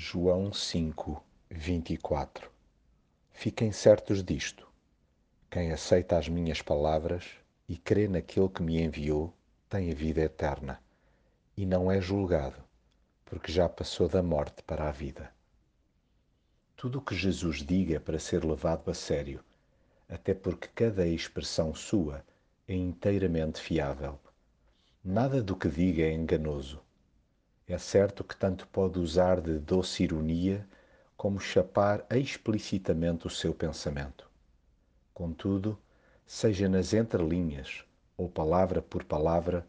João 5, 24 Fiquem certos disto: quem aceita as minhas palavras e crê naquele que me enviou tem a vida eterna e não é julgado, porque já passou da morte para a vida. Tudo o que Jesus diga é para ser levado a sério, até porque cada expressão sua é inteiramente fiável. Nada do que diga é enganoso é certo que tanto pode usar de doce ironia como chapar explicitamente o seu pensamento. Contudo, seja nas entrelinhas ou palavra por palavra,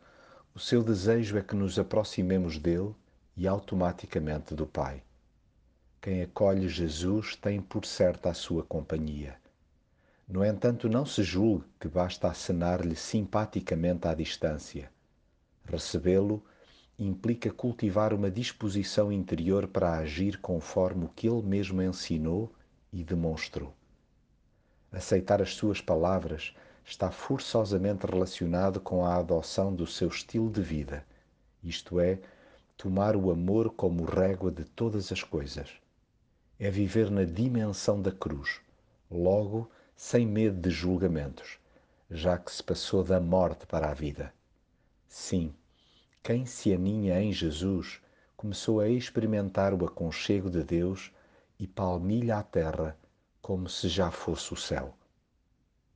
o seu desejo é que nos aproximemos dele e automaticamente do Pai. Quem acolhe Jesus tem por certa a sua companhia. No entanto, não se julgue que basta acenar-lhe simpaticamente à distância. Recebê-lo implica cultivar uma disposição interior para agir conforme o que ele mesmo ensinou e demonstrou. Aceitar as suas palavras está forçosamente relacionado com a adoção do seu estilo de vida, isto é, tomar o amor como régua de todas as coisas. É viver na dimensão da cruz, logo sem medo de julgamentos, já que se passou da morte para a vida. Sim, quem se aninha em Jesus começou a experimentar o aconchego de Deus e palmilha a terra como se já fosse o céu.